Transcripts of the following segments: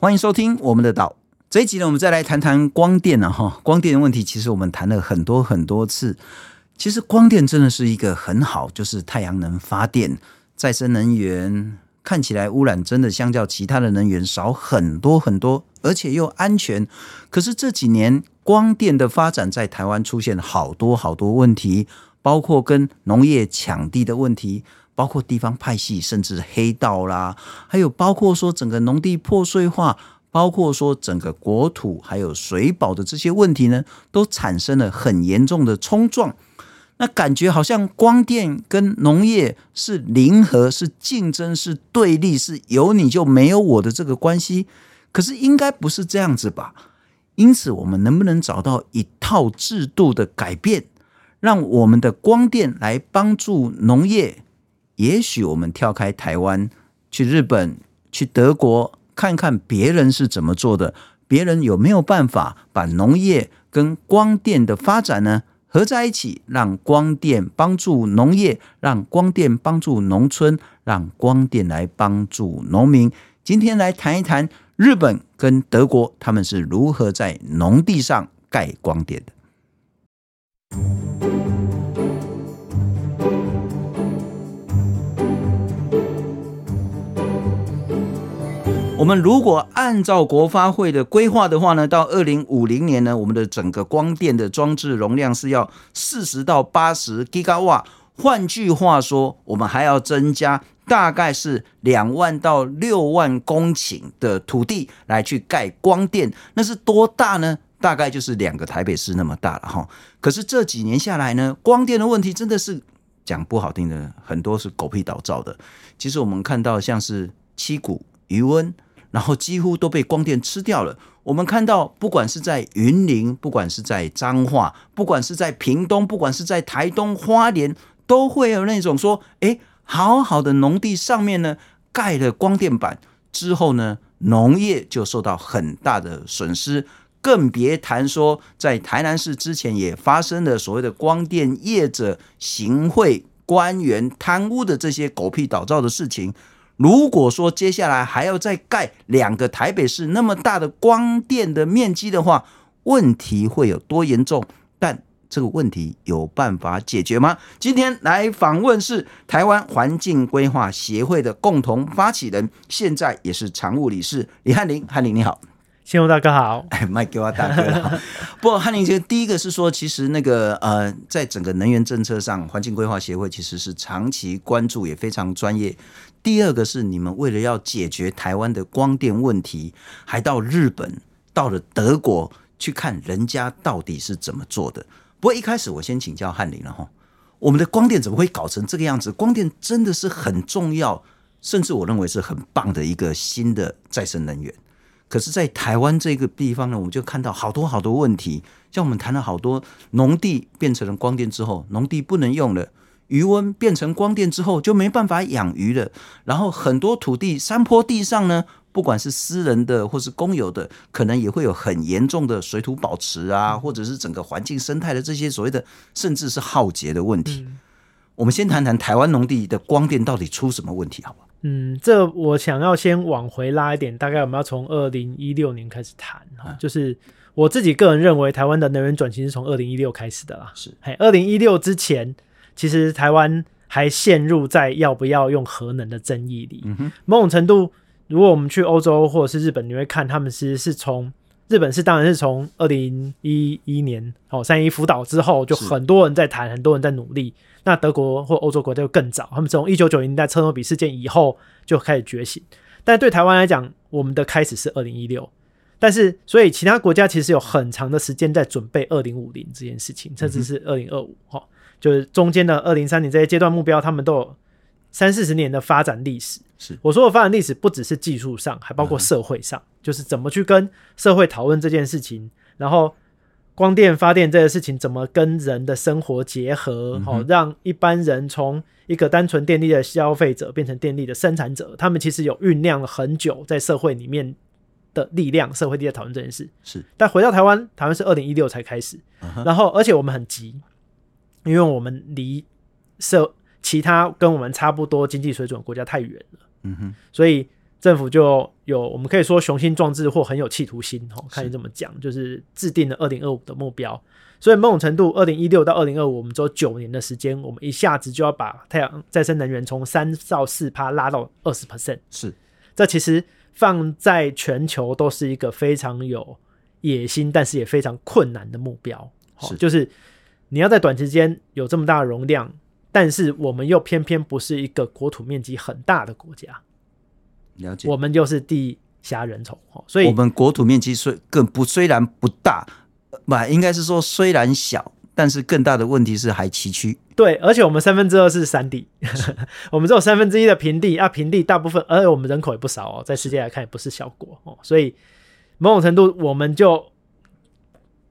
欢迎收听我们的岛。这一集呢，我们再来谈谈光电啊，哈，光电的问题，其实我们谈了很多很多次。其实光电真的是一个很好，就是太阳能发电、再生能源，看起来污染真的相较其他的能源少很多很多，而且又安全。可是这几年光电的发展在台湾出现好多好多问题，包括跟农业抢地的问题。包括地方派系，甚至黑道啦，还有包括说整个农地破碎化，包括说整个国土还有水保的这些问题呢，都产生了很严重的冲撞。那感觉好像光电跟农业是零和，是竞争，是对立，是有你就没有我的这个关系。可是应该不是这样子吧？因此，我们能不能找到一套制度的改变，让我们的光电来帮助农业？也许我们跳开台湾，去日本、去德国，看看别人是怎么做的，别人有没有办法把农业跟光电的发展呢合在一起，让光电帮助农业，让光电帮助农村，让光电来帮助农民。今天来谈一谈日本跟德国，他们是如何在农地上盖光电的。我们如果按照国发会的规划的话呢，到二零五零年呢，我们的整个光电的装置容量是要四十到八十吉瓦。换句话说，我们还要增加大概是两万到六万公顷的土地来去盖光电。那是多大呢？大概就是两个台北市那么大了哈。可是这几年下来呢，光电的问题真的是讲不好听的，很多是狗屁倒灶的。其实我们看到像是七股、鱼塭。然后几乎都被光电吃掉了。我们看到，不管是在云林，不管是在彰化，不管是在屏东，不管是在台东花莲，都会有那种说：哎，好好的农地上面呢，盖了光电板之后呢，农业就受到很大的损失。更别谈说，在台南市之前也发生了所谓的光电业者行贿官员贪污的这些狗屁倒灶的事情。如果说接下来还要再盖两个台北市那么大的光电的面积的话，问题会有多严重？但这个问题有办法解决吗？今天来访问是台湾环境规划协会的共同发起人，现在也是常务理事李翰林。翰林你好。信宏大哥好，哎，麦给我大哥好。不过翰林，这第一个是说，其实那个呃，在整个能源政策上，环境规划协会其实是长期关注，也非常专业。第二个是你们为了要解决台湾的光电问题，还到日本、到了德国去看人家到底是怎么做的。不过一开始我先请教翰林了哈，我们的光电怎么会搞成这个样子？光电真的是很重要，甚至我认为是很棒的一个新的再生能源。可是，在台湾这个地方呢，我们就看到好多好多问题。像我们谈了好多农地变成了光电之后，农地不能用了；鱼温变成光电之后，就没办法养鱼了。然后很多土地山坡地上呢，不管是私人的或是公有的，可能也会有很严重的水土保持啊，或者是整个环境生态的这些所谓的，甚至是浩劫的问题。我们先谈谈台湾农地的光电到底出什么问题，好不好？嗯，这我想要先往回拉一点，大概我们要从二零一六年开始谈哈，就是我自己个人认为，台湾的能源转型是从二零一六开始的啦。是，嘿，二零一六之前，其实台湾还陷入在要不要用核能的争议里。嗯哼，某种程度，如果我们去欧洲或者是日本，你会看他们其实是从日本是当然是从二零一一年哦三一福岛之后，就很多人在谈，很多人在努力。那德国或欧洲国家就更早，他们从一九九零年代车诺比事件以后就开始觉醒。但对台湾来讲，我们的开始是二零一六，但是所以其他国家其实有很长的时间在准备二零五零这件事情，甚至是二零二五哈，就是中间的二零三零这些阶段目标，他们都有三四十年的发展历史。是我说的发展历史，不只是技术上，还包括社会上，就是怎么去跟社会讨论这件事情，然后。光电发电这个事情怎么跟人的生活结合？好、嗯，让一般人从一个单纯电力的消费者变成电力的生产者，他们其实有酝酿了很久在社会里面的力量，社会力在讨论这件事。是，但回到台湾，台湾是二零一六才开始，嗯，然后而且我们很急，因为我们离社其他跟我们差不多经济水准的国家太远了。嗯哼，所以政府就有我们可以说雄心壮志或很有企图心哦，看你怎么讲，就是制定了二零二五的目标。所以某种程度，二零一六到二零二五，我们只有九年的时间，我们一下子就要把太阳再生能源从三到四趴拉到二十 percent。是，这其实放在全球都是一个非常有野心，但是也非常困难的目标。是，就是你要在短时间有这么大的容量，但是我们又偏偏不是一个国土面积很大的国家。了解，我们就是地狭人稠，所以我们国土面积虽更不虽然不大。不，应该是说虽然小，但是更大的问题是还崎岖。对，而且我们三分之二是山地，我们只有三分之一的平地啊，平地大部分，而且我们人口也不少哦，在世界来看也不是小国哦，所以某种程度我们就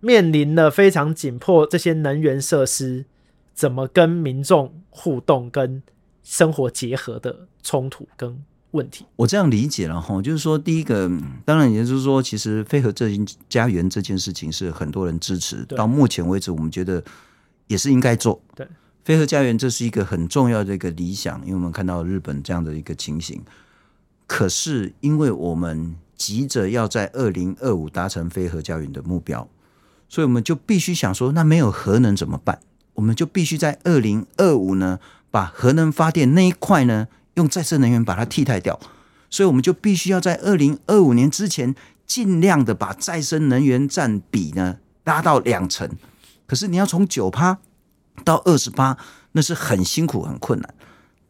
面临了非常紧迫，这些能源设施怎么跟民众互动、跟生活结合的冲突跟。问题，我这样理解了哈，就是说，第一个，当然也就是说，其实非核家园这件事情是很多人支持，到目前为止，我们觉得也是应该做。对，非核家园这是一个很重要的一个理想，因为我们看到日本这样的一个情形。可是，因为我们急着要在二零二五达成非核家园的目标，所以我们就必须想说，那没有核能怎么办？我们就必须在二零二五呢，把核能发电那一块呢。用再生能源把它替代掉，所以我们就必须要在二零二五年之前尽量的把再生能源占比呢拉到两成。可是你要从九趴到二十八，那是很辛苦很困难。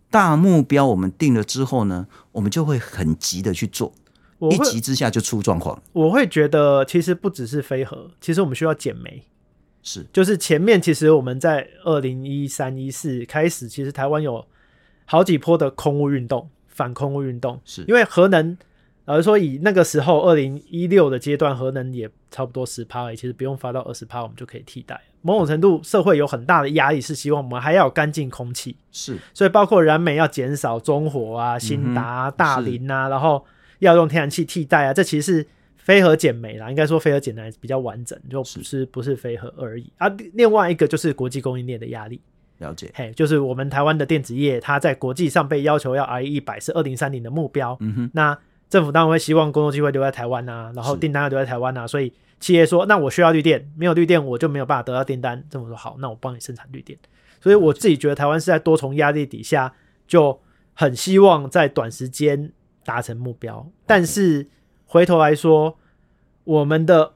大目标我们定了之后呢，我们就会很急的去做，一急之下就出状况。我会觉得其实不只是飞核，其实我们需要减煤。是，就是前面其实我们在二零一三一四开始，其实台湾有。好几波的空污运动，反空污运动，是因为核能，而说以那个时候二零一六的阶段，核能也差不多十趴，其实不用发到二十趴，我们就可以替代。某种程度，社会有很大的压力，是希望我们还要有干净空气。是，所以包括燃煤要减少中火啊、新达、啊、大林啊，然后要用天然气替代啊，这其实是非核减煤啦。应该说非核减煤比较完整，就不是，是不是非核而已啊。另外一个就是国际供应链的压力。了解，嘿，就是我们台湾的电子业，它在国际上被要求要 RE 一百是二零三零的目标。嗯哼，那政府当然会希望工作机会留在台湾啊，然后订单要留在台湾啊，所以企业说，那我需要绿电，没有绿电我就没有办法得到订单。政府说好，那我帮你生产绿电。所以我自己觉得台湾是在多重压力底下，就很希望在短时间达成目标。但是回头来说，我们的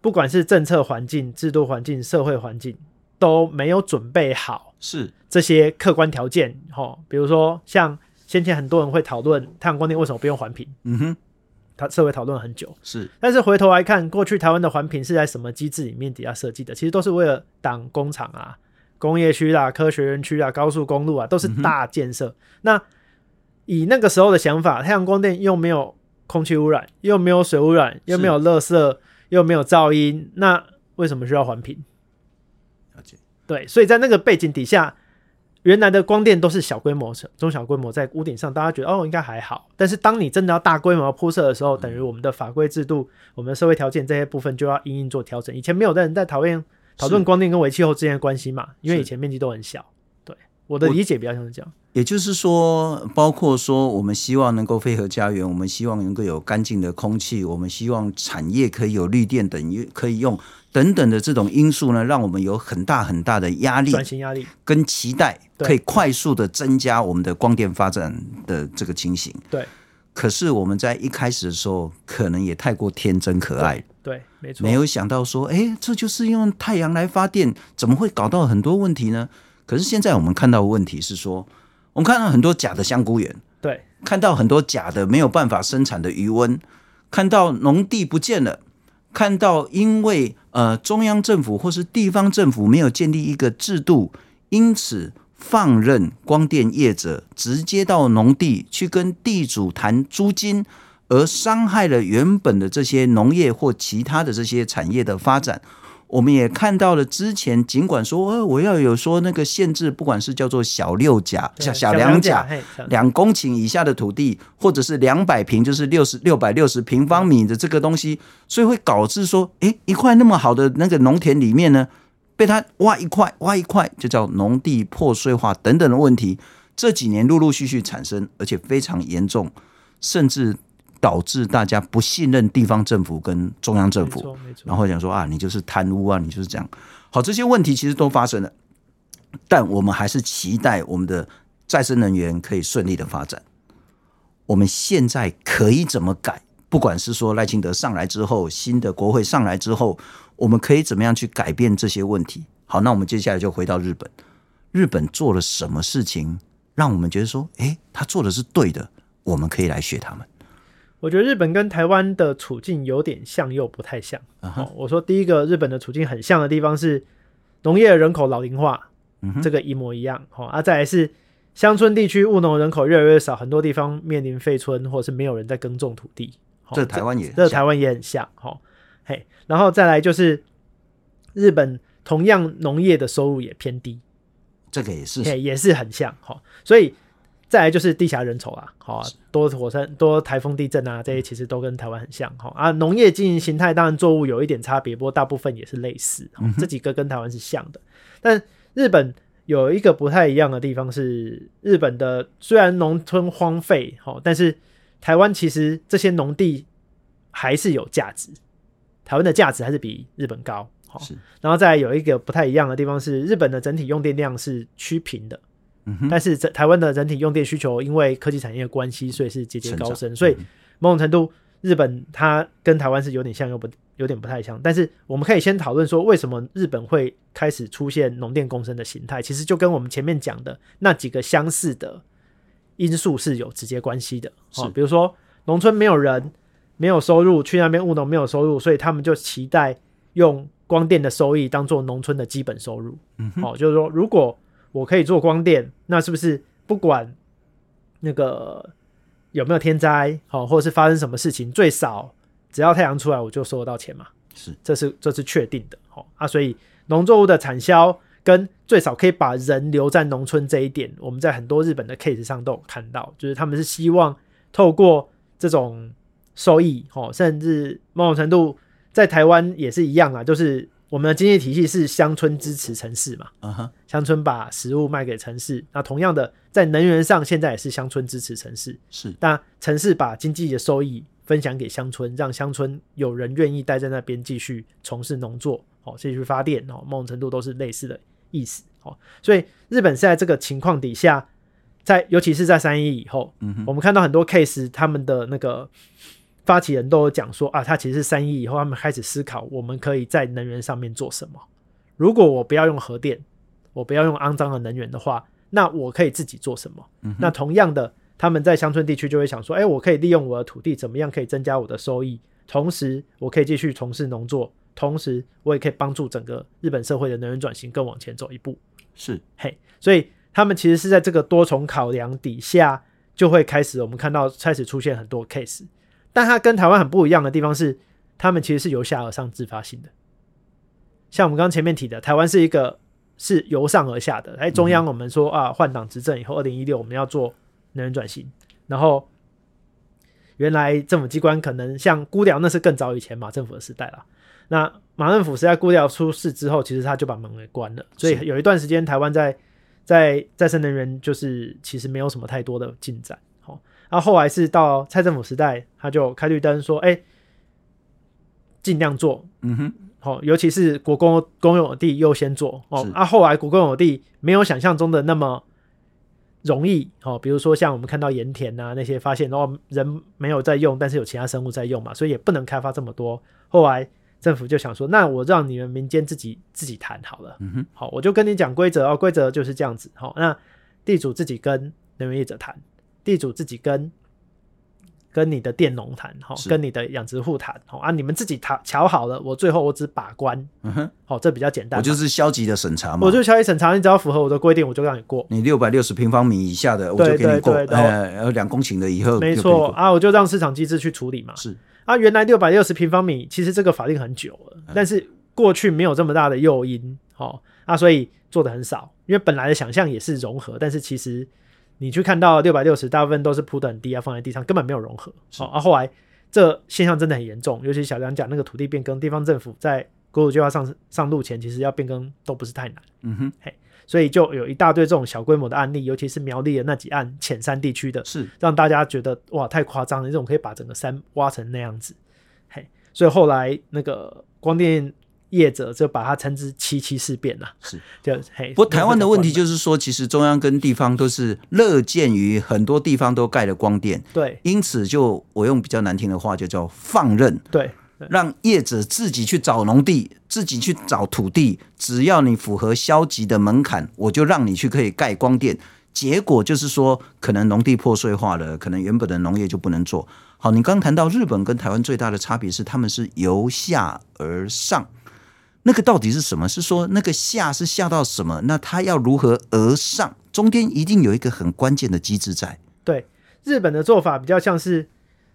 不管是政策环境、制度环境、社会环境。都没有准备好，是这些客观条件，哈，比如说像先前很多人会讨论太阳光电为什么不用环评，嗯哼，他社会讨论很久，是，但是回头来看，过去台湾的环评是在什么机制里面底下设计的？其实都是为了挡工厂啊、工业区啦、科学园区啊、高速公路啊，都是大建设。嗯、那以那个时候的想法，太阳光电又没有空气污染，又没有水污染，又没有垃圾，又没有噪音，那为什么需要环评？对，所以在那个背景底下，原来的光电都是小规模、中小规模在屋顶上，大家觉得哦应该还好。但是当你真的要大规模铺设的时候，等于我们的法规制度、我们的社会条件这些部分就要因应做调整。以前没有的人在讨论讨论光电跟微气候之间的关系嘛，因为以前面积都很小。对，我的理解比较像是这样。也就是说，包括说我们希望能够飞核家园，我们希望能够有干净的空气，我们希望产业可以有绿电等于可以用。等等的这种因素呢，让我们有很大很大的压力，转型压力跟期待，可以快速的增加我们的光电发展的这个情形。对，可是我们在一开始的时候，可能也太过天真可爱。对，没错，没有想到说，哎，这就是用太阳来发电，怎么会搞到很多问题呢？可是现在我们看到的问题是说，我们看到很多假的香菇园，对，看到很多假的没有办法生产的鱼温，看到农地不见了。看到，因为呃中央政府或是地方政府没有建立一个制度，因此放任光电业者直接到农地去跟地主谈租金，而伤害了原本的这些农业或其他的这些产业的发展。我们也看到了，之前尽管说，呃，我要有说那个限制，不管是叫做小六甲、小小两甲，两公顷以下的土地，或者是两百平，就是六十六百六十平方米的这个东西，所以会导致说，诶，一块那么好的那个农田里面呢，被他挖一块，挖一块，就叫农地破碎化等等的问题，这几年陆陆续续产生，而且非常严重，甚至导致大家不信任地方政府跟中央政府，然后讲说啊，你就是贪污啊，你就是这样。好，这些问题其实都发生了，但我们还是期待我们的再生能源可以顺利的发展。我们现在可以怎么改？不管是说赖清德上来之后，新的国会上来之后，我们可以怎么样去改变这些问题？好，那我们接下来就回到日本。日本做了什么事情，让我们觉得说，诶，他做的是对的，我们可以来学他们。我觉得日本跟台湾的处境有点像，又不太像。Uh -huh. 哦，我说第一个，日本的处境很像的地方是农业人口老龄化，uh -huh. 这个一模一样。好，哦，啊，再来是乡村地区务农人口越来越少，很多地方面临废村，或者是没有人在耕种土地。哦，这台湾也这台湾也很像。好，哦，嘿，然后再来就是日本同样农业的收入也偏低，这个也是，也是很像。好，哦，所以。再来就是地狭人稠啊，好啊，多火山、多台风、地震啊，这些其实都跟台湾很像，哈啊。农业经营形态当然作物有一点差别，不过大部分也是类似，这几个跟台湾是像的。但日本有一个不太一样的地方是，日本的虽然农村荒废，哈，但是台湾其实这些农地还是有价值，台湾的价值还是比日本高，好。然后再来有一个不太一样的地方是，日本的整体用电量是趋平的。但是在台湾的整体用电需求，因为科技产业的关系，所以是节节高升。所以某种程度，日本它跟台湾是有点像，又不有点不太像。但是我们可以先讨论说，为什么日本会开始出现农电共生的形态？其实就跟我们前面讲的那几个相似的因素是有直接关系的。是，比如说农村没有人，没有收入，去那边务农没有收入，所以他们就期待用光电的收益当做农村的基本收入。嗯，好，就是说如果。我可以做光电，那是不是不管那个有没有天灾，好，或者是发生什么事情，最少只要太阳出来，我就收得到钱嘛？是，这是这是确定的，好啊。所以农作物的产销跟最少可以把人留在农村这一点，我们在很多日本的 case 上都有看到，就是他们是希望透过这种收益，哦，甚至某种程度在台湾也是一样啊，就是。我们的经济体系是乡村支持城市嘛？乡村把食物卖给城市。那同样的，在能源上，现在也是乡村支持城市。是，那城市把经济的收益分享给乡村，让乡村有人愿意待在那边继续从事农作，哦，继续发电，哦，某种程度都是类似的意思。哦，所以日本是在这个情况底下，在尤其是在三一以后，嗯，我们看到很多 case，他们的那个。发起人都有讲说啊，他其实是三一以后，他们开始思考，我们可以在能源上面做什么。如果我不要用核电，我不要用肮脏的能源的话，那我可以自己做什么？嗯、那同样的，他们在乡村地区就会想说，哎、欸，我可以利用我的土地，怎么样可以增加我的收益？同时，我可以继续从事农作，同时我也可以帮助整个日本社会的能源转型更往前走一步。是，嘿，所以他们其实是在这个多重考量底下，就会开始我们看到开始出现很多 case。但它跟台湾很不一样的地方是，他们其实是由下而上自发性的。像我们刚刚前面提的，台湾是一个是由上而下的。哎，中央我们说啊，换党执政以后，二零一六我们要做能源转型，然后原来政府机关可能像估寮，那是更早以前马政府的时代了。那马政府是在估寮出事之后，其实他就把门给关了。所以有一段时间，台湾在在再生能源就是其实没有什么太多的进展。然后后来是到蔡政府时代，他就开绿灯说：“哎，尽量做，嗯哼，好，尤其是国公公有地优先做哦。啊，后来国公有地没有想象中的那么容易哦。比如说像我们看到盐田啊那些发现，然后人没有在用，但是有其他生物在用嘛，所以也不能开发这么多。后来政府就想说，那我让你们民间自己自己谈好了，嗯哼，好，我就跟你讲规则哦，规则就是这样子。好，那地主自己跟能源业者谈。”地主自己跟跟你的佃农谈，好，跟你的养殖户谈，好啊，你们自己谈瞧好了，我最后我只把关，嗯哼，好，这比较简单。我就是消极的审查嘛，我就消极审查，你只要符合我的规定，我就让你过。你六百六十平方米以下的，我就给你过。呃，两公顷的以后，没错啊，我就让市场机制去处理嘛。是啊，原来六百六十平方米，其实这个法令很久了，但是过去没有这么大的诱因，好啊，所以做的很少，因为本来的想象也是融合，但是其实。你去看到六百六十，大部分都是铺的很低啊，放在地上根本没有融合。好，啊，后来这现象真的很严重，尤其小梁讲那个土地变更，地方政府在国土计划上上路前，其实要变更都不是太难。嗯哼，嘿，所以就有一大堆这种小规模的案例，尤其是苗栗的那几案浅山地区的，是让大家觉得哇太夸张了，这种可以把整个山挖成那样子。嘿，所以后来那个光电。业者就把它称之“七七事变”了，是就嘿。不过台湾的问题就是说，其实中央跟地方都是乐见于很多地方都盖了光电，对，因此就我用比较难听的话，就叫放任，对，让业者自己去找农地，自己去找土地，只要你符合消极的门槛，我就让你去可以盖光电。结果就是说，可能农地破碎化了，可能原本的农业就不能做。好，你刚谈到日本跟台湾最大的差别是，他们是由下而上。那个到底是什么？是说那个下是下到什么？那他要如何而上？中间一定有一个很关键的机制在。对，日本的做法比较像是，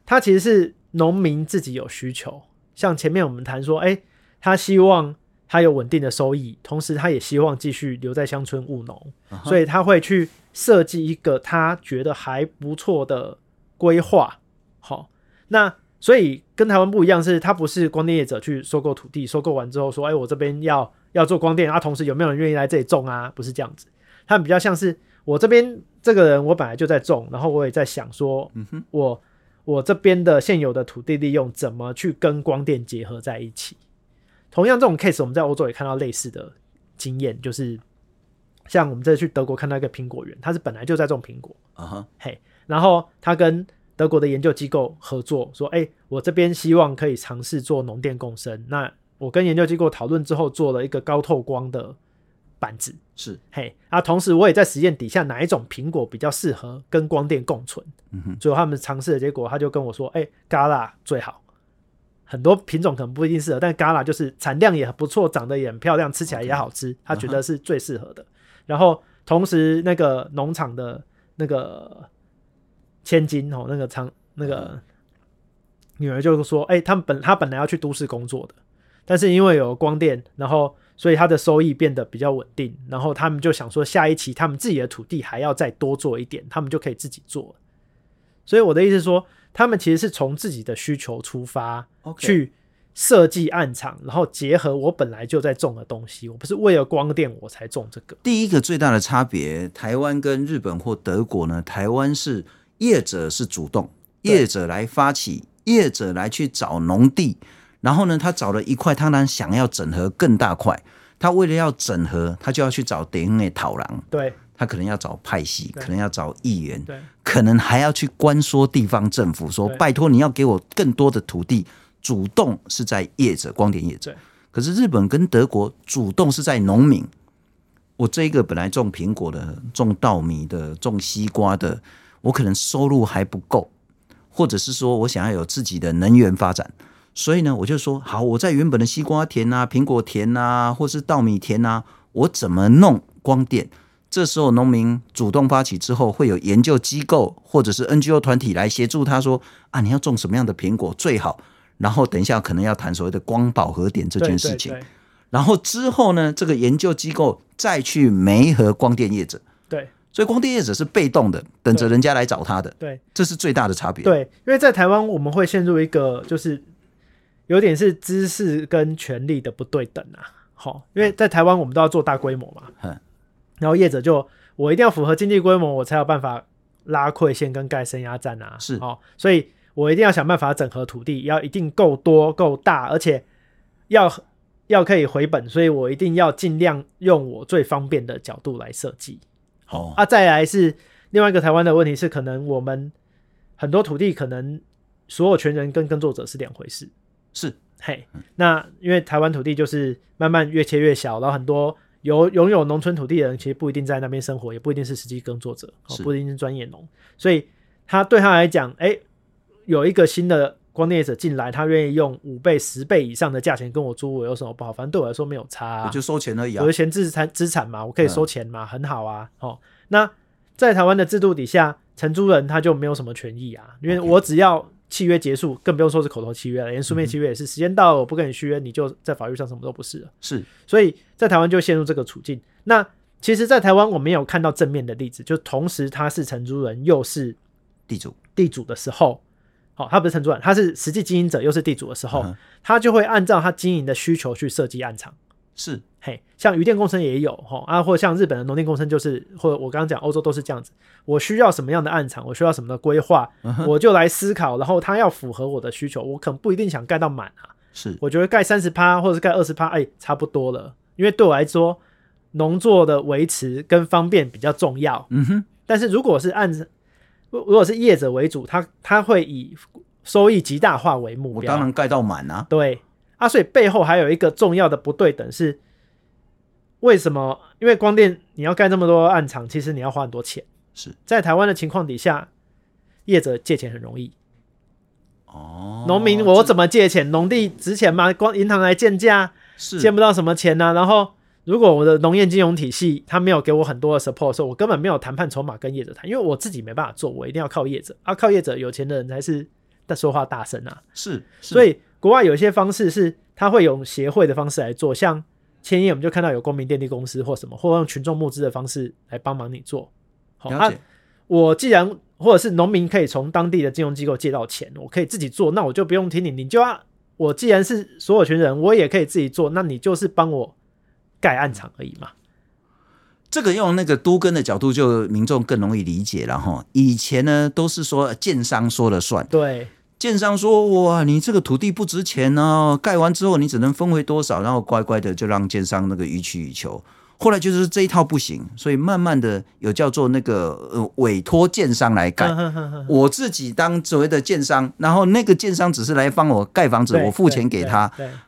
他其实是农民自己有需求，像前面我们谈说，哎，他希望他有稳定的收益，同时他也希望继续留在乡村务农，uh-huh. 所以他会去设计一个他觉得还不错的规划。好，那。所以跟台湾不一样，是它不是光电业者去收购土地，收购完之后说，哎，我这边要要做光电啊，同时有没有人愿意来这里种啊？不是这样子，他们比较像是我这边这个人，我本来就在种，然后我也在想说，嗯哼，我我这边的现有的土地利用怎么去跟光电结合在一起？同样这种 case，我们在欧洲也看到类似的经验，就是像我们这次去德国看到一个苹果园，他是本来就在种苹果，啊哈，嘿，然后他跟德国的研究机构合作说：“哎，我这边希望可以尝试做农电共生。那我跟研究机构讨论之后，做了一个高透光的板子。是，嘿，啊，同时我也在实验底下哪一种苹果比较适合跟光电共存。嗯哼，最后他们尝试的结果，他就跟我说：哎，Gala 最好。很多品种可能不一定适合，但 Gala 就是产量也很不错，长得也很漂亮，吃起来也好吃，他觉得是最适合的。然后同时那个农场的那个。”千金哦，那个长那个女儿就说：“哎、欸，他们本他本来要去都市工作的，但是因为有光电，然后所以他的收益变得比较稳定。然后他们就想说，下一期他们自己的土地还要再多做一点，他们就可以自己做。所以我的意思是说，他们其实是从自己的需求出发去设计案场，然后结合我本来就在种的东西。我不是为了光电我才种这个。第一个最大的差别，台湾跟日本或德国呢？台湾是。业者是主动，业者来发起，业者来去找农地，然后呢，他找了一块，他呢想要整合更大块，他为了要整合，他就要去找地方的土地，对，他可能要找派系，可能要找议员，对，可能还要去关说地方政府，说拜托你要给我更多的土地，主动是在业者，光点业者，可是日本跟德国主动是在农民，我这一个本来种苹果的，种稻米的，种西瓜的。我可能收入还不够，或者是说我想要有自己的能源发展，所以呢，我就说好，我在原本的西瓜田啊、苹果田啊，或是稻米田啊，我怎么弄光电？这时候农民主动发起之后，会有研究机构或者是 NGO 团体来协助他说啊，你要种什么样的苹果最好？然后等一下可能要谈所谓的光饱和点这件事情，然后之后呢，这个研究机构再去媒合光电业者，对。所以光电业者是被动的，等着人家来找他的。对，这是最大的差别。对，因为在台湾我们会陷入一个就是有点是知识跟权力的不对等啊。好，因为在台湾我们都要做大规模嘛，嗯，然后业者就我一定要符合经济规模，我才有办法拉馈线跟盖升压站啊。是，哦，所以我一定要想办法整合土地，要一定够多够大，而且要要可以回本，所以我一定要尽量用我最方便的角度来设计。哦，啊，再来是另外一个台湾的问题是，可能我们很多土地可能所有权人跟耕作者是两回事。是，嘿，那因为台湾土地就是慢慢越切越小，然后很多有拥有农村土地的人其实不一定在那边生活，也不一定是实际耕作者，哦，不一定是专业农，所以他对他来讲，哎，有一个新的。光电业者进来，他愿意用五倍、十倍以上的价钱跟我租，我有什么不好？反正对我来说没有差，啊，我就收钱而已啊。我的闲置产资产嘛，我可以收钱嘛，嗯、很好啊。哦，那在台湾的制度底下，承租人他就没有什么权益啊，因为我只要契约结束，更不用说是口头契约了，连书面契约也是，时间到了我不跟你续约，你就在法律上什么都不是了。是，所以在台湾就陷入这个处境。那其实，在台湾我没有看到正面的例子，就同时他是承租人又是地主，地主的时候。好，他不是承租人，他是实际经营者又是地主的时候，嗯、他就会按照他经营的需求去设计案场。是，嘿，像渔电共生也有哈啊，或像日本的农电共生，就是或者我刚刚讲欧洲都是这样子。我需要什么样的案场，我需要什么的规划，嗯、我就来思考，然后他要符合我的需求，我可能不一定想盖到满啊。是，我觉得盖三十趴或者是盖二十趴，哎，差不多了。因为对我来说，农作的维持跟方便比较重要。嗯哼。但是如果是按如果是业者为主，他他会以收益极大化为目标。我当然盖到满啊。对啊，所以背后还有一个重要的不对等是，为什么？因为光电你要盖这么多暗场，其实你要花很多钱。是在台湾的情况底下，业者借钱很容易。哦，农民我怎么借钱？农地值钱吗？光银行来建价，是借不到什么钱呢、啊。然后。如果我的农业金融体系它没有给我很多的 support 的时候，我根本没有谈判筹码跟业者谈，因为我自己没办法做，我一定要靠业者啊，靠业者有钱的人才是在说话大声啊。是，是，所以国外有一些方式是他会用协会的方式来做，像千叶我们就看到有公民电力公司或什么，或用群众募资的方式来帮忙你做。好，那、啊、我既然或者是农民可以从当地的金融机构借到钱，我可以自己做，那我就不用听你，你就要我既然是所有权人，我也可以自己做，那你就是帮我。盖暗场而已嘛，这个用那个都根的角度，就民众更容易理解了哈。以前呢，都是说建商说了算，对，建商说哇，你这个土地不值钱哦，盖完之后你只能分回多少，然后乖乖的就让建商那个予取予求。后来就是这一套不行，所以慢慢的有叫做那个呃委托建商来盖，我自己当所谓的建商，然后那个建商只是来帮我盖房子，我付钱给他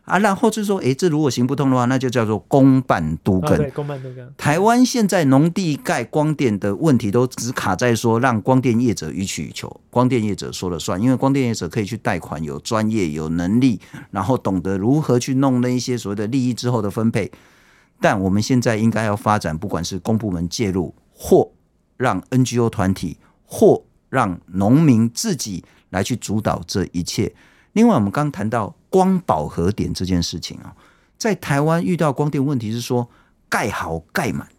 啊，然后就说，哎，这如果行不通的话，那就叫做公办都更。对，公办都更。台湾现在农地盖光电的问题都只卡在说让光电业者予取予求，光电业者说了算，因为光电业者可以去贷款，有专业、有能力，然后懂得如何去弄那一些所谓的利益之后的分配。但我们现在应该要发展，不管是公部门介入，或让 NGO 团体，或让农民自己来去主导这一切。另外，我们刚谈到光饱和点这件事情啊，在台湾遇到光电问题是说盖好盖满，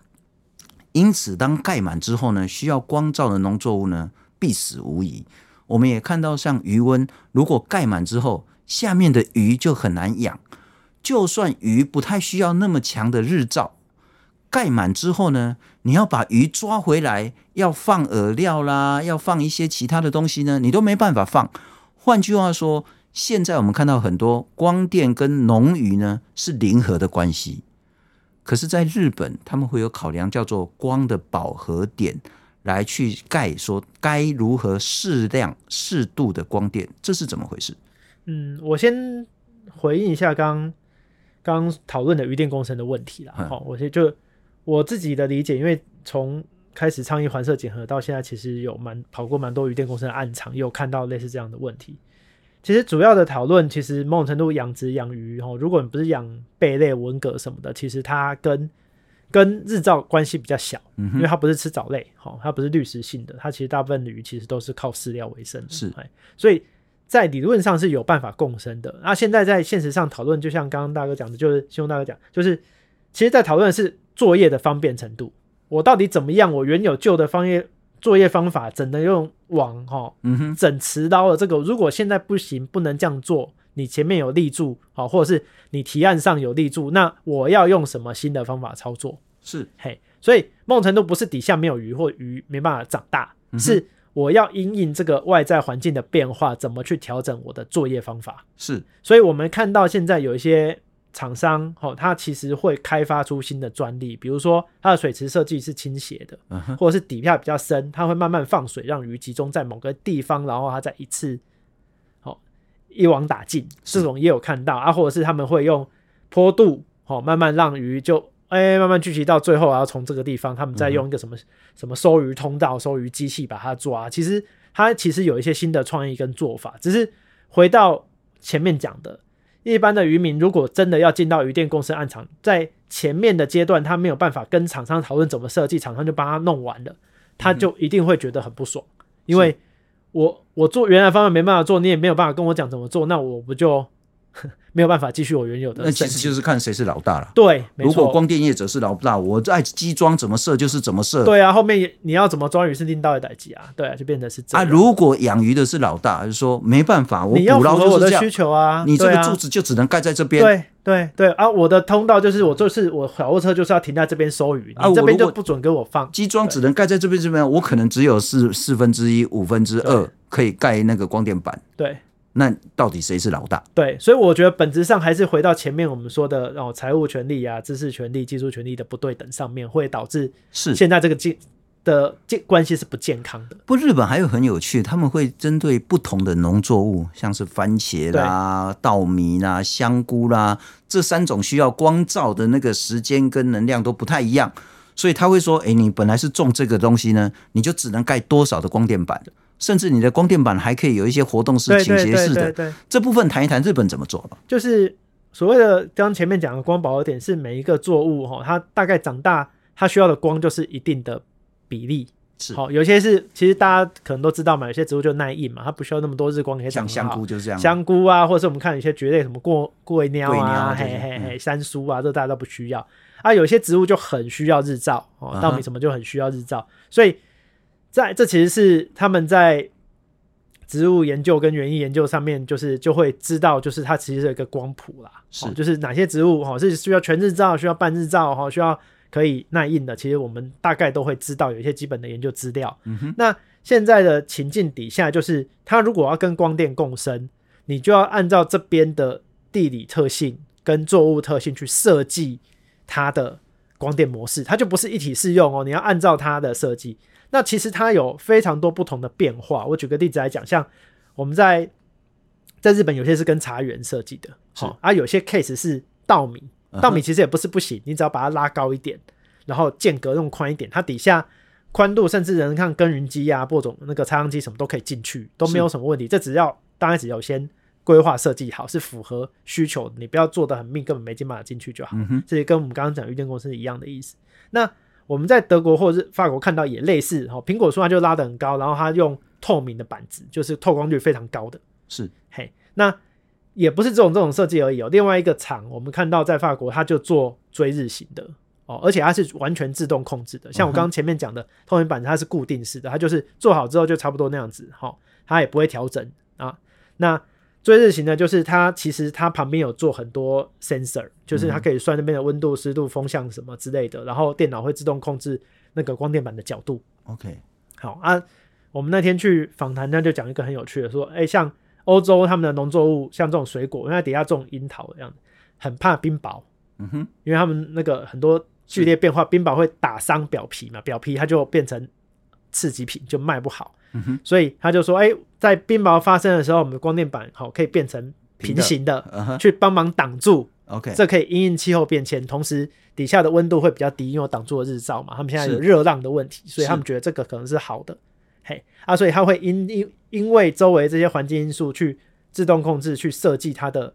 因此当盖满之后呢，需要光照的农作物呢必死无疑。我们也看到像鱼温，如果盖满之后，下面的鱼就很难养。就算鱼不太需要那么强的日照，盖满之后呢，你要把鱼抓回来，要放饵料啦，要放一些其他的东西呢，你都没办法放。换句话说，现在我们看到很多光电跟农渔呢是零和的关系，可是，在日本他们会有考量，叫做光的饱和点，来去盖说该如何适量适度的光电，这是怎么回事？嗯，我先回应一下刚。刚讨论的渔电工程的问题了，好、嗯，我先就我自己的理解，因为从开始倡议环社检核到现在，其实有蛮跑过蛮多渔电工程的暗场，也有看到类似这样的问题。其实主要的讨论，其实某种程度养殖养鱼，哦，如果你不是养贝类、文蛤什么的，其实它跟跟日照关系比较小，嗯，因为它不是吃藻类，哈，它不是滤食性的，它其实大部分的鱼其实都是靠饲料为生的，是，所以。在理论上是有办法共生的，那现在在现实上讨论，就像刚刚大哥讲的，就是希望大哥讲，就是其实，在讨论的是作业的方便程度，我到底怎么样，我原有旧的方业作业方法，怎能用网哈，嗯哼，整持刀的这个，如果现在不行，不能这样做，你前面有立柱，好，或者是你提案上有立柱，那我要用什么新的方法操作？是，嘿，所以某种程度不是底下没有鱼或鱼没办法长大，嗯、是。我要因应这个外在环境的变化，怎么去调整我的作业方法？是，所以我们看到现在有一些厂商，哦，它其实会开发出新的专利，比如说它的水池设计是倾斜的，或者是底下比较深，它会慢慢放水，让鱼集中在某个地方，然后它再一次，哦，一网打尽。这种也有看到啊，或者是他们会用坡度，哦，慢慢让鱼就。哎，慢慢聚集到最后，然后从这个地方，他们再用一个什么、嗯、什么收鱼通道、收鱼机器把它抓。其实它其实有一些新的创意跟做法。只是回到前面讲的，一般的渔民如果真的要进到鱼电共生暗场，在前面的阶段，他没有办法跟厂商讨论怎么设计，厂商就帮他弄完了，他就一定会觉得很不爽，因为我我做原来方案没办法做，你也没有办法跟我讲怎么做，那我不就 没有办法继续我原有的。那其实就是看谁是老大了。对，如果光电业者是老大，我在机装怎么设就是怎么设。对啊，后面你要怎么装鱼是另当别论啊。对啊，就变成是这样。啊，如果养鱼的是老大，就是说没办法，我捕捞就是这样需求啊。你这个柱子就只能盖在这边。对对对啊，我的通道就是我就是我小货车就是要停在这边收鱼，你这边就不准给我放。机装只能盖在这边这边，我可能只有四四分之一五分之二可以盖那个光电板。对。那到底谁是老大？对，所以我觉得本质上还是回到前面我们说的哦，财务权利啊、知识权利、技术权利的不对等上面，会导致是现在这个健的健关系是不健康的。不，日本还有很有趣，他们会针对不同的农作物，像是番茄啦、稻米啦、香菇啦，这三种需要光照的那个时间跟能量都不太一样，所以他会说：“哎，你本来是种这个东西呢，你就只能盖多少的光电板。”甚至你的光电板还可以有一些活动式、倾斜式的，这部分谈一谈日本怎么做吧。就是所谓的刚刚前面讲的光饱和点，是每一个作物哈，它大概长大它需要的光就是一定的比例。是好，有些是其实大家可能都知道嘛，有些植物就耐硬嘛，它不需要那么多日光可以长。像香菇就是这样，香菇啊，或者是我们看有些蕨类，什么过过鸟啊，嘿嘿嘿，山苏啊，这大家都不需要。啊，有些植物就很需要日照哦，稻米什么就很需要日照，所以。在这其实是他们在植物研究跟园艺研究上面，就是就会知道，就是它其实是一个光谱啦，是，就是哪些植物哈是需要全日照，需要半日照哈，需要可以耐硬的，其实我们大概都会知道有一些基本的研究资料。嗯哼，那现在的情境底下，就是它如果要跟光电共生，你就要按照这边的地理特性跟作物特性去设计它的光电模式，它就不是一体适用哦，你要按照它的设计。那其实它有非常多不同的变化。我举个例子来讲，像我们在在日本有些是跟茶园设计的，好啊，有些 case 是稻米，稻米其实也不是不行，你只要把它拉高一点，然后间隔弄宽一点，它底下宽度甚至能看耕耘机啊、播种那个插秧机什么都可以进去，都没有什么问题。这只要当然只要先规划设计好，是符合需求，你不要做的很密，根本没办法进去就好。嗯这也跟我们刚刚讲预电公司是一样的意思。那我们在德国或者是法国看到也类似，哈，苹果树它就拉得很高，然后它用透明的板子，就是透光率非常高的，是，嘿，那也不是这种这种设计而已哦。另外一个厂，我们看到在法国，它就做追日型的哦，而且它是完全自动控制的，像我刚刚前面讲的透明板子，它是固定式的，它就是做好之后就差不多那样子，哈，它也不会调整啊，那。追日型呢，就是它其实它旁边有做很多 sensor，就是它可以算那边的温度、湿度、风向什么之类的，然后电脑会自动控制那个光电板的角度。OK，好啊，我们那天去访谈，那就讲一个很有趣的，说，哎、欸，像欧洲他们的农作物，像这种水果，因为它底下种樱桃的样子，很怕冰雹，嗯哼，因为他们那个很多剧烈变化，冰雹会打伤表皮嘛，表皮它就变成刺激品，就卖不好。嗯哼、所以他就说：“哎、欸，在冰雹发生的时候，我们的光电板好可以变成平行的，的去帮忙挡住。OK，这可以因应气候变迁，同时底下的温度会比较低，因为我挡住了日照嘛。他们现在有热浪的问题，所以他们觉得这个可能是好的。嘿啊，所以它会因因因为周围这些环境因素去自动控制，去设计它的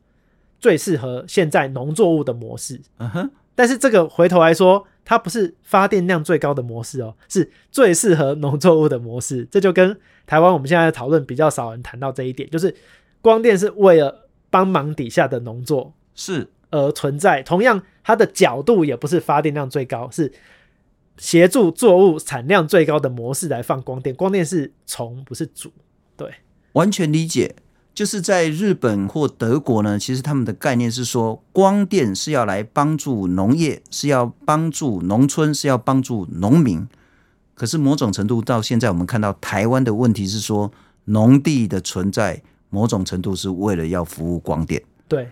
最适合现在农作物的模式。嗯哼，但是这个回头来说。”它不是发电量最高的模式哦，是最适合农作物的模式。这就跟台湾我们现在讨论比较少人谈到这一点，就是光电是为了帮忙底下的农作是而存在。同样，它的角度也不是发电量最高，是协助作物产量最高的模式来放光电。光电是从，不是主。对，完全理解。就是在日本或德国呢，其实他们的概念是说，光电是要来帮助农业，是要帮助农村，是要帮助农民。可是某种程度到现在，我们看到台湾的问题是说，农地的存在某种程度是为了要服务光电。对，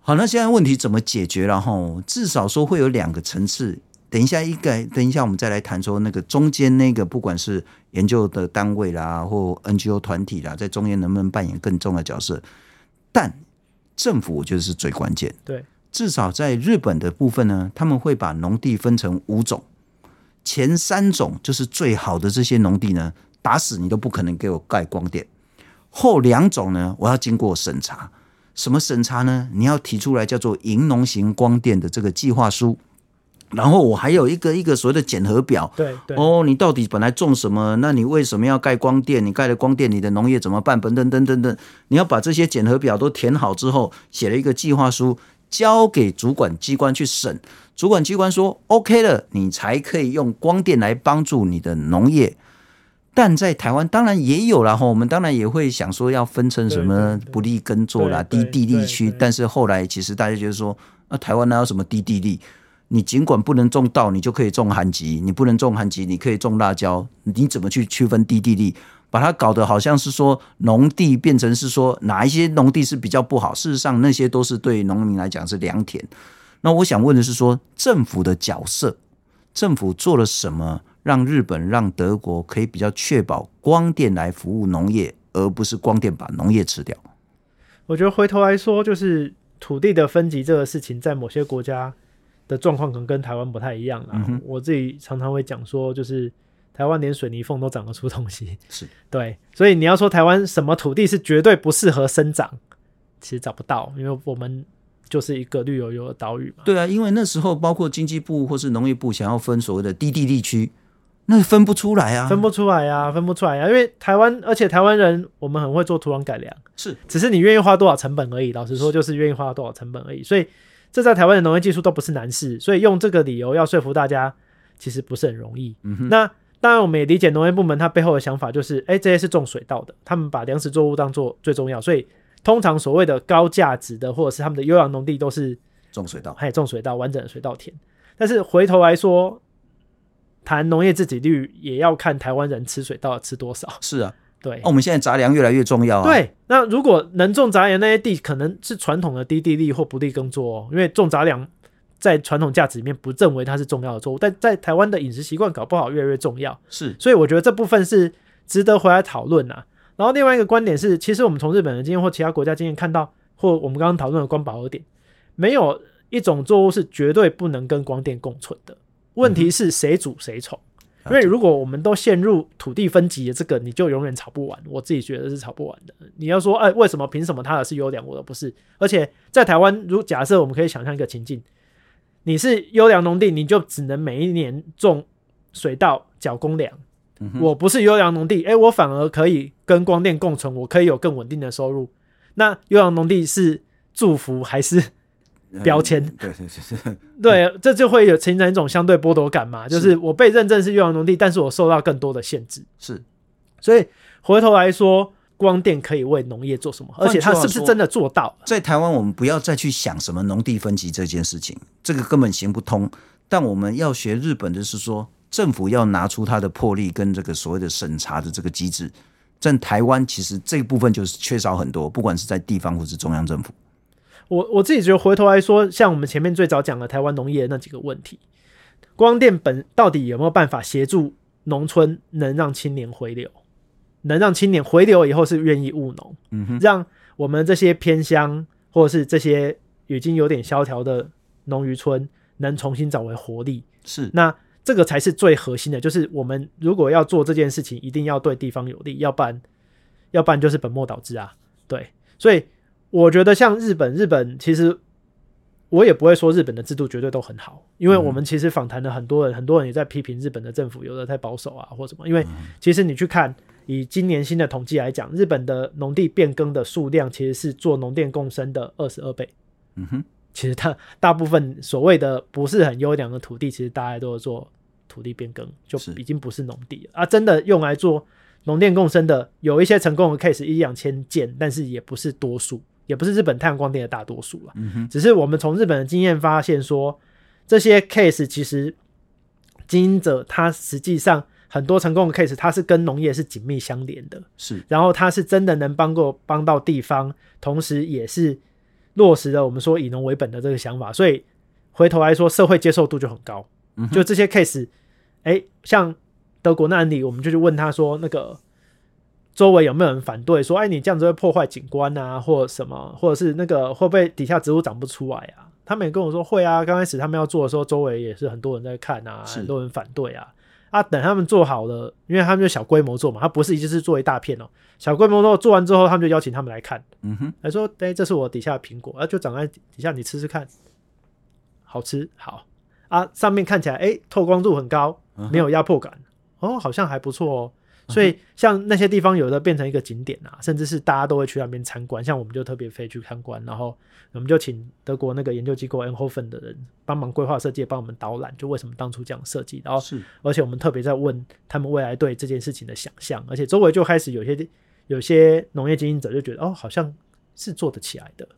好，那现在问题怎么解决？然后至少说会有两个层次。等一下，一个等一下，我们再来谈说那个中间那个，不管是研究的单位啦，或 NGO 团体啦，在中间能不能扮演更重要的角色？但政府我觉得是最关键。对，至少在日本的部分呢，他们会把农地分成五种，前三种就是最好的这些农地呢，打死你都不可能给我盖光电。后两种呢，我要经过审查，什么审查呢？你要提出来叫做银农型光电的这个计划书。然后我还有一个一个所谓的检核表，对对，哦，你到底本来种什么？那你为什么要盖光电？你盖了光电，你的农业怎么办？等等等等等，你要把这些检核表都填好之后，写了一个计划书，交给主管机关去审。主管机关说 OK 了，你才可以用光电来帮助你的农业。但在台湾当然也有了哈，我们当然也会想说要分成什么不利耕作啦、低地力区。但是后来其实大家就是说，那、啊、台湾哪有什么低地力？你尽管不能种稻，你就可以种寒吉；你不能种寒吉，你可以种辣椒。你怎么去区分低地力？把它搞得好像是说农地变成是说哪一些农地是比较不好？事实上，那些都是对农民来讲是良田。那我想问的是说，政府的角色，政府做了什么，让日本、让德国可以比较确保光电来服务农业，而不是光电把农业吃掉？我觉得回头来说，就是土地的分级这个事情，在某些国家。的状况可能跟台湾不太一样啊、嗯。我自己常常会讲说，就是台湾连水泥缝都长得出东西，是 对。所以你要说台湾什么土地是绝对不适合生长，其实找不到，因为我们就是一个绿油油的岛屿嘛。对啊，因为那时候包括经济部或是农业部想要分所谓的低地地区，那分不出来啊，分不出来啊，分不出来啊。因为台湾，而且台湾人我们很会做土壤改良，是，只是你愿意花多少成本而已。老实说，就是愿意花多少成本而已。所以。这在台湾的农业技术都不是难事，所以用这个理由要说服大家，其实不是很容易。嗯、那当然，我们也理解农业部门它背后的想法，就是哎，这些是种水稻的，他们把粮食作物当做最重要，所以通常所谓的高价值的或者是他们的优良农地都是种水稻，还有种水稻完整的水稻田。但是回头来说，谈农业自给率也要看台湾人吃水稻吃多少。是啊。对，哦，我们现在杂粮越来越重要啊。对，那如果能种杂粮那些地，可能是传统的低地力或不利耕作哦，因为种杂粮在传统价值里面不认为它是重要的作物，但在台湾的饮食习惯搞不好越来越重要。是，所以我觉得这部分是值得回来讨论呐。然后另外一个观点是，其实我们从日本的经验或其他国家经验看到，或我们刚刚讨论的光保和点，没有一种作物是绝对不能跟光电共存的。问题是谁主谁从。嗯因为如果我们都陷入土地分级的这个，你就永远吵不完。我自己觉得是吵不完的。你要说，哎，为什么凭什么他的是优良，我的不是？而且在台湾，如假设我们可以想象一个情境，你是优良农地，你就只能每一年种水稻缴公粮。我不是优良农地，哎，我反而可以跟光电共存，我可以有更稳定的收入。那优良农地是祝福还是？标签，对对对对，这就会有形成一种相对剥夺感嘛，就是我被认证是优良农地，但是我受到更多的限制。是，所以回头来说，光电可以为农业做什么？而且它是不是真的做到？在台湾，我们不要再去想什么农地分级这件事情，这个根本行不通。但我们要学日本的是说，政府要拿出它的魄力跟这个所谓的审查的这个机制。在台湾，其实这部分就是缺少很多，不管是在地方或是中央政府。我我自己觉得回头来说，像我们前面最早讲的台湾农业那几个问题，光电本到底有没有办法协助农村能让青年回流，能让青年回流以后是愿意务农，嗯哼，让我们这些偏乡或者是这些已经有点萧条的农渔村能重新找回活力，是，那这个才是最核心的，就是我们如果要做这件事情，一定要对地方有利，要不然要不然就是本末倒置啊，对，所以。我觉得像日本，日本其实我也不会说日本的制度绝对都很好，因为我们其实访谈了很多人，很多人也在批评日本的政府有的太保守啊，或什么。因为其实你去看以今年新的统计来讲，日本的农地变更的数量其实是做农电共生的二十二倍。嗯哼，其实它大部分所谓的不是很优良的土地，其实大家都是做土地变更，就已经不是农地了啊。真的用来做农电共生的，有一些成功的 case 一两千件，但是也不是多数。也不是日本太阳光电的大多数了，只是我们从日本的经验发现说，这些 case 其实经营者他实际上很多成功的 case，它是跟农业是紧密相连的，是，然后它是真的能帮过帮到地方，同时也是落实了我们说以农为本的这个想法，所以回头来说，社会接受度就很高。嗯就这些 case，哎，像德国那案例，我们就去问他说那个。周围有没有人反对说，哎，你这样子会破坏景观啊，或者什么，或者是那个会不会底下植物长不出来啊？他们也跟我说会啊。刚开始他们要做的时候，周围也是很多人在看啊，很多人反对啊。啊，等他们做好了，因为他们就小规模做嘛，他不是一次是做一大片哦。小规模做做完之后，他们就邀请他们来看，嗯哼，来说，哎，这是我底下的苹果，啊，就长在底下，你吃吃看，好吃好啊，上面看起来哎、欸、透光度很高，没有压迫感，嗯、哦，好像还不错哦。所以像那些地方有的变成一个景点啊，甚至是大家都会去那边参观。像我们就特别飞去参观，然后我们就请德国那个研究机构 Enhofen 的人帮忙规划设计，帮我们导览，就为什么当初这样设计。然后是，而且我们特别在问他们未来对这件事情的想象，而且周围就开始有些有些农业经营者就觉得哦，好像是做得起来的，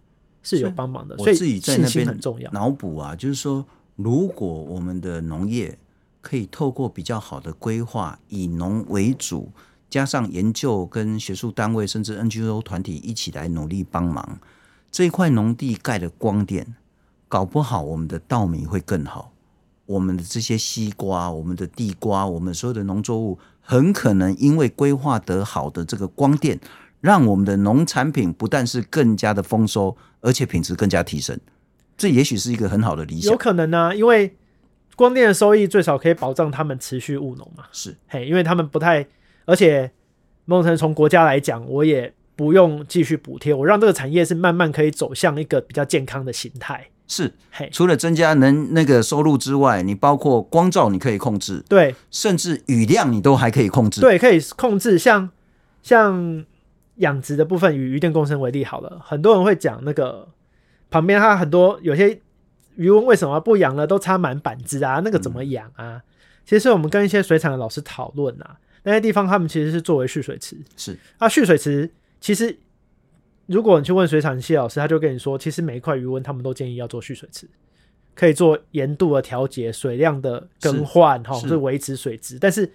是有帮忙的。所以自己在那边很重要。脑补啊，就是说，如果我们的农业。可以透过比较好的规划，以农为主，加上研究跟学术单位甚至 NGO 团体一起来努力帮忙，这一块农地盖的光电，搞不好我们的稻米会更好，我们的这些西瓜、我们的地瓜、我们所有的农作物，很可能因为规划得好的这个光电，让我们的农产品不但是更加的丰收，而且品质更加提升。这也许是一个很好的理想，有可能呢、因为。光电的收益最少可以保障他们持续务农嘛？是，嘿，因为他们不太，而且某种程度从国家来讲，我也不用继续补贴，我让这个产业是慢慢可以走向一个比较健康的形态。是，嘿，除了增加能那个收入之外，你包括光照你可以控制，对，甚至雨量你都还可以控制，对，可以控制。像像养殖的部分，以鱼电共生为例好了，很多人会讲那个旁边它很多有些。鱼温为什么不养了？都插满板子啊，那个怎么养啊？嗯、其实我们跟一些水产的老师讨论啊，那些地方他们其实是作为蓄水池。是啊，蓄水池其实如果你去问水产系老师，他就跟你说，其实每一块鱼温他们都建议要做蓄水池，可以做盐度的调节、水量的更换，哈，是维持水质。但是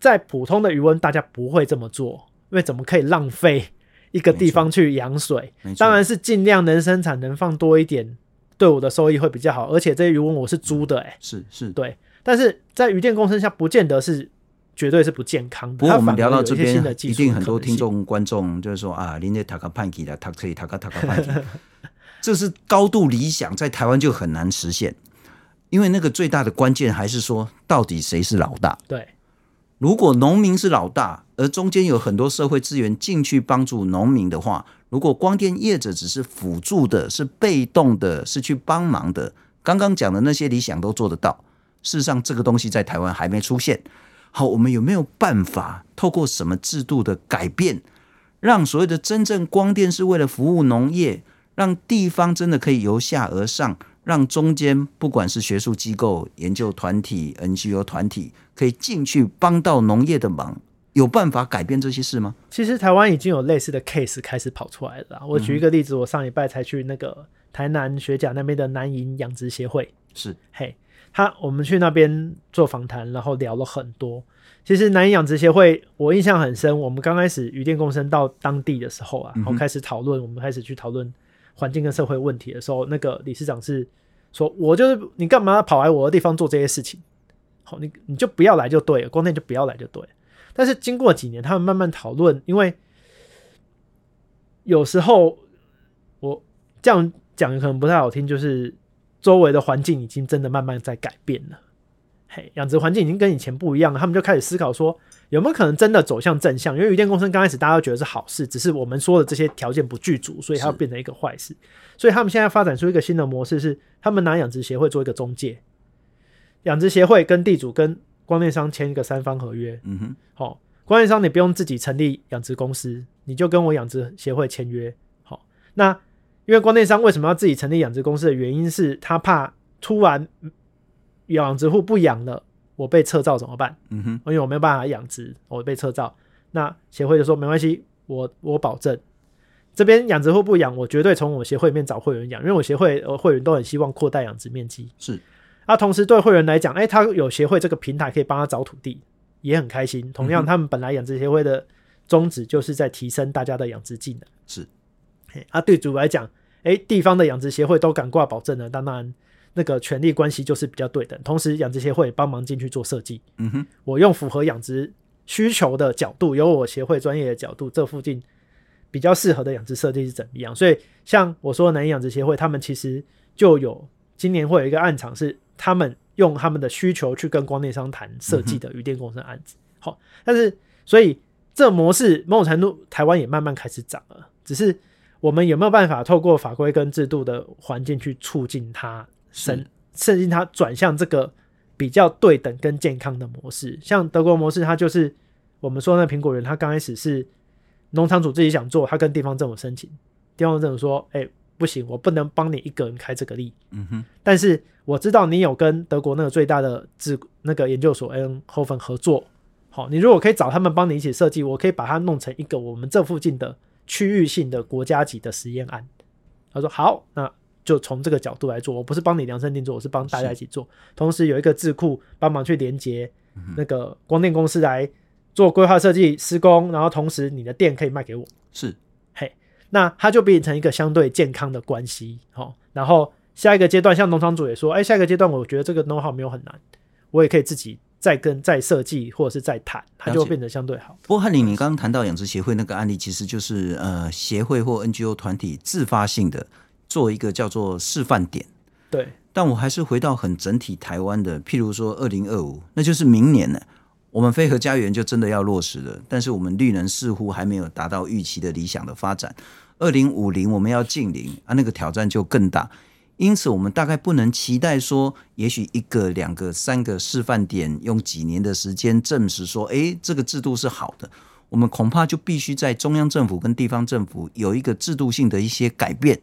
在普通的鱼温，大家不会这么做，因为怎么可以浪费一个地方去养水？当然是尽量能生产，能放多一点。对我的收益会比较好，而且这些鱼塭我是租的、欸，哎、嗯，是是，对。但是在渔电共生下，不见得是绝对是不健康的。不过我们聊到这边，一定很多听众观众就是说啊，您这塔卡潘吉的塔可以塔卡塔卡潘吉，这是高度理想，在台湾就很难实现，因为那个最大的关键还是说，到底谁是老大？对，如果农民是老大，而中间有很多社会资源进去帮助农民的话。如果光电业者只是辅助的，是被动的，是去帮忙的，刚刚讲的那些理想都做得到。事实上，这个东西在台湾还没出现。好，我们有没有办法透过什么制度的改变，让所谓的真正光电是为了服务农业，让地方真的可以由下而上，让中间不管是学术机构、研究团体、NGO 团体，可以进去帮到农业的忙。有办法改变这些事吗？其实台湾已经有类似的 case 开始跑出来了。我举一个例子，我上礼拜才去那个台南学甲那边的南营养殖协会，是嘿，他我们去那边做访谈，然后聊了很多。其实南营养殖协会我印象很深，我们刚开始渔电共生到当地的时候啊，然后开始讨论，我们开始去讨论环境跟社会问题的时候，那个理事长是说：“我就是你干嘛跑来我的地方做这些事情？好，你你就不要来就对了，光电就不要来就对了。”但是经过几年，他们慢慢讨论，因为有时候我这样讲可能不太好听，就是周围的环境已经真的慢慢在改变了。嘿，养殖环境已经跟以前不一样了，他们就开始思考说，有没有可能真的走向正向？因为渔电共生刚开始大家都觉得是好事，只是我们说的这些条件不具足，所以它变成一个坏事。所以他们现在发展出一个新的模式，是他们拿养殖协会做一个中介，养殖协会跟地主跟。光电商签一个三方合约，嗯哼，好、哦，光电商你不用自己成立养殖公司，你就跟我养殖协会签约，好、哦，那因为光电商为什么要自己成立养殖公司的原因是他怕突然养殖户不养了，我被撤照怎么办？嗯哼，因为我没有办法养殖，我被撤照，那协会就说没关系，我我保证。这边养殖户不养，我绝对从我协会里面找会员养，因为我协会呃会员都很希望扩大养殖面积，是。那、啊、同时对会员来讲，哎、欸，他有协会这个平台可以帮他找土地，也很开心。同样，他们本来养殖协会的宗旨就是在提升大家的养殖技能。是，啊，对主来讲，哎、欸，地方的养殖协会都敢挂保证了，当然那个权力关系就是比较对等。同时，养殖协会帮忙进去做设计。嗯哼，我用符合养殖需求的角度，有我协会专业的角度，这附近比较适合的养殖设计是怎么样？所以，像我说的南营养殖协会，他们其实就有今年会有一个暗场是。他们用他们的需求去跟光电商谈设计的渔电共生案子，好、嗯，但是所以这模式某种程度台湾也慢慢开始涨了，只是我们有没有办法透过法规跟制度的环境去促进它生设计它转向这个比较对等跟健康的模式。像德国模式，它就是我们说那苹果园，它刚开始是农场主自己想做，他跟地方政府申请，地方政府说：“哎、欸，不行，我不能帮你一个人开这个例。”嗯哼。但是我知道你有跟德国那个最大的智那个研究所 Fraunhofer 合作，好，你如果可以找他们帮你一起设计，我可以把它弄成一个我们这附近的区域性的国家级的实验案。他说：“好，那。”就从这个角度来做，我不是帮你量身定做，我是帮大家一起做。同时有一个智库帮忙去连接那个光电公司来做规划设计、施工，然后同时你的电可以卖给我。是，嘿，那它就变成一个相对健康的关系。好，然后下一个阶段，像农场主也说，哎，下一个阶段我觉得这个 know how 没有很难，我也可以自己再跟再设计或者是再谈，它就会变得相对好。不过翰林，你刚刚谈到养殖协会那个案例，其实就是呃协会或 NGO 团体自发性的。做一个叫做示范点，对，但我还是回到很整体台湾的，譬如说二零二五，那就是明年了，我们飞核家园就真的要落实了，但是我们绿能似乎还没有达到预期的理想的发展。二零五零我们要近零啊，那个挑战就更大，因此我们大概不能期待说，也许一个、两个、三个示范点，用几年的时间证实说，哎，这个制度是好的。我们恐怕就必须在中央政府跟地方政府有一个制度性的一些改变。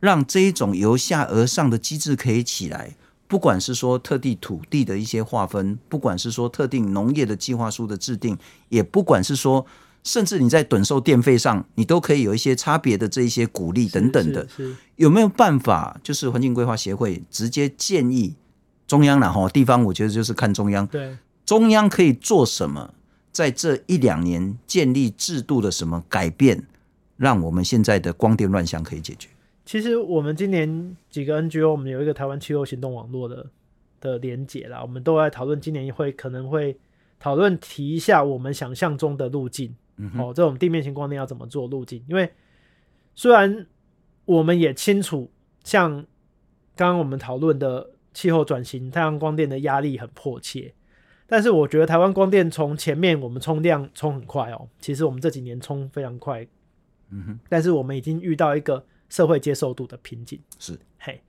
让这一种由下而上的机制可以起来，不管是说特地土地的一些划分，不管是说特定农业的计划书的制定，也不管是说，甚至你在趸售电费上，你都可以有一些差别的这一些鼓励等等的，有没有办法？就是环境规划协会直接建议中央然后地方，我觉得就是看中央，对中央可以做什么，在这一两年建立制度的什么改变，让我们现在的光电乱象可以解决。其实我们今年几个 NGO，我们有一个台湾气候行动网络的的连结啦，我们都在讨论今年会可能会讨论提一下我们想象中的路径，嗯，哦，这种地面型光电要怎么做路径？因为虽然我们也清楚，像刚刚我们讨论的气候转型，太阳光电的压力很迫切，但是我觉得台湾光电从前面我们冲量冲很快哦，其实我们这几年冲非常快，嗯哼，但是我们已经遇到一个。社会接受度的瓶颈是，嘿，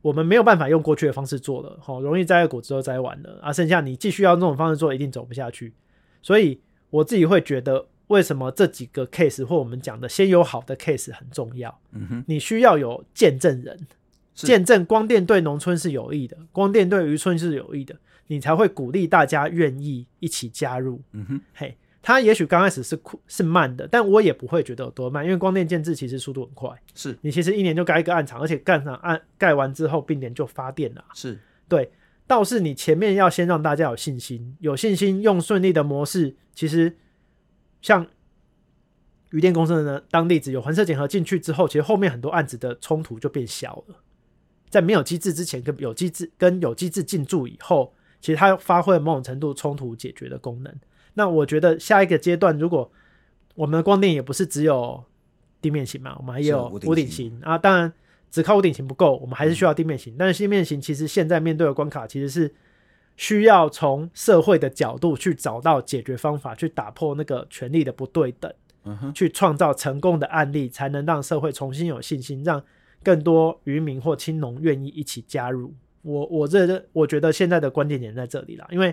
我们没有办法用过去的方式做了，好容易摘了果子都摘完了啊，剩下你继续要那种方式做，一定走不下去。所以我自己会觉得，为什么这几个 case 或我们讲的先有好的 case 很重要？嗯哼，你需要有见证人，见证光电对农村是有益的，光电对渔村是有益的，你才会鼓励大家愿意一起加入。嗯哼，嘿。它也许刚开始是是慢的，但我也不会觉得有多慢，因为光电建制其实速度很快。是你其实一年就盖一个暗场，而且干上案盖完之后，并联就发电了。是对，倒是你前面要先让大家有信心，有信心用顺利的模式。其实像余电公司呢，当例子有环设检核进去之后，其实后面很多案子的冲突就变小了。在没有机制之前，跟有机制跟有机制进驻以后，其实它发挥了某种程度冲突解决的功能。那我觉得下一个阶段，如果我们的光电也不是只有地面型嘛，我们还有屋顶型啊。当然，只靠屋顶型不够，我们还是需要地面型。嗯、但是地面型其实现在面对的关卡，其实是需要从社会的角度去找到解决方法，去打破那个权力的不对等，嗯、去创造成功的案例，才能让社会重新有信心，让更多渔民或青农愿意一起加入。我我这我觉得现在的关键点在这里啦，因为。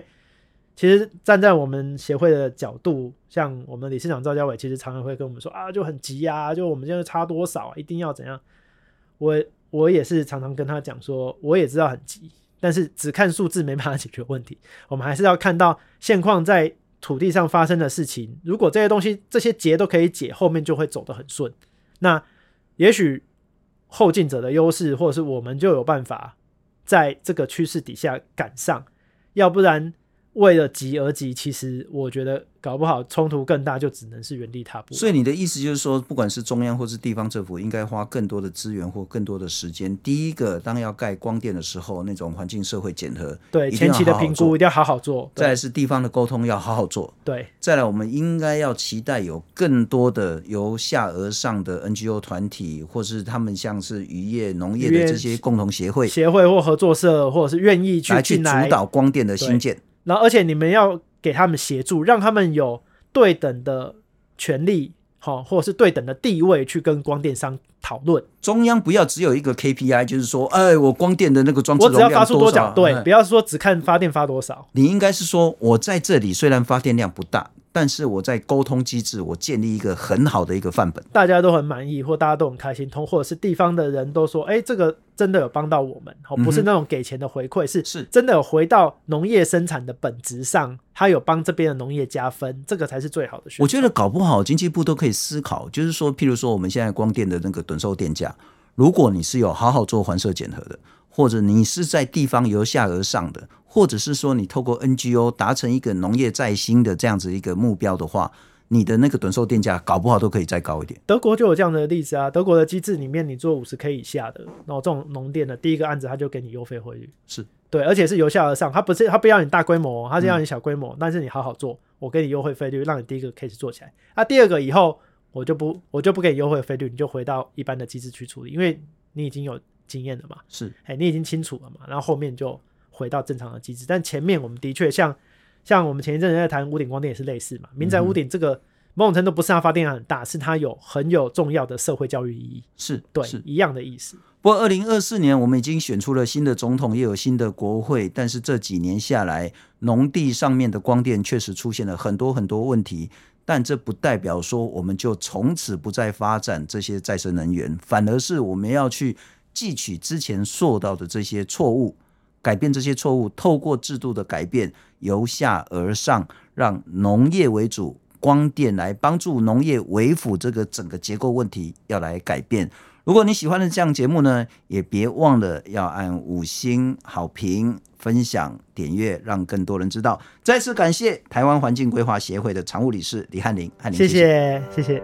其实站在我们协会的角度，像我们理事长赵家伟，其实常常会跟我们说啊，就很急啊，就我们现在差多少啊，一定要怎样？我我也是常常跟他讲说，我也知道很急，但是只看数字没办法解决问题，我们还是要看到现况在土地上发生的事情。如果这些东西这些结都可以解，后面就会走得很顺。那也许后进者的优势，或者是我们就有办法在这个趋势底下赶上，要不然。为了急而急，其实我觉得搞不好冲突更大，就只能是原地踏步。所以你的意思就是说，不管是中央或是地方政府，应该花更多的资源或更多的时间。第一个，当要盖光电的时候，那种环境社会检核，对前期的评估一定要好好做。再来是地方的沟通要好好做。对，再来我们应该要期待有更多的由下而上的 NGO 团体，或是他们像是渔业、农业的这些共同协会、协会或合作社，或者是愿意去来去主导光电的兴建。然后，而且你们要给他们协助，让他们有对等的权利，好，或者是对等的地位去跟光电商讨论。中央不要只有一个 KPI，就是说，哎，我光电的那个装置我只要发出多少？对，嗯、不要说只看发电发多少。你应该是说，我在这里虽然发电量不大。但是我在沟通机制，我建立一个很好的一个范本，大家都很满意，或大家都很开心，通或者是地方的人都说，哎、欸，这个真的有帮到我们，哦，不是那种给钱的回馈，是是真的有回到农业生产的本质上，它有帮这边的农业加分，这个才是最好的。我觉得搞不好经济部都可以思考，就是说，譬如说我们现在光电的那个趸售电价，如果你是有好好做环设检核的，或者你是在地方由下而上的。或者是说，你透过 NGO 达成一个农业再兴的这样子一个目标的话，你的那个短售电价搞不好都可以再高一点。德国就有这样的例子啊，德国的机制里面，你做五十 K 以下的，然后这种农电的第一个案子，他就给你优惠汇率，是对，而且是由下而上，他不是他不要你大规模，他是要你小规模，嗯，但是你好好做，我给你优惠费率，让你第一个 case 做起来。啊，第二个以后我就不我就不给你优惠费率，你就回到一般的机制去处理，因为你已经有经验了嘛，是，哎，你已经清楚了嘛，然后后面就。回到正常的机制，但前面我们的确像像我们前一阵子在谈屋顶光电也是类似嘛。民宅屋顶这个某种程度不是它发电量很大，是它有很有重要的社会教育意义，是对是一样的意思。不过二零二四年我们已经选出了新的总统，也有新的国会，但是这几年下来，农地上面的光电确实出现了很多很多问题。但这不代表说我们就从此不再发展这些再生能源，反而是我们要去汲取之前受到的这些错误。改变这些错误，透过制度的改变，由下而上，让农业为主，光电来帮助农业为辅，这个整个结构问题要来改变。如果你喜欢的这样节目呢，也别忘了要按五星好评、分享、点阅，让更多人知道。再次感谢台湾环境规划协会的常务理事李翰林，翰林，谢谢，谢谢。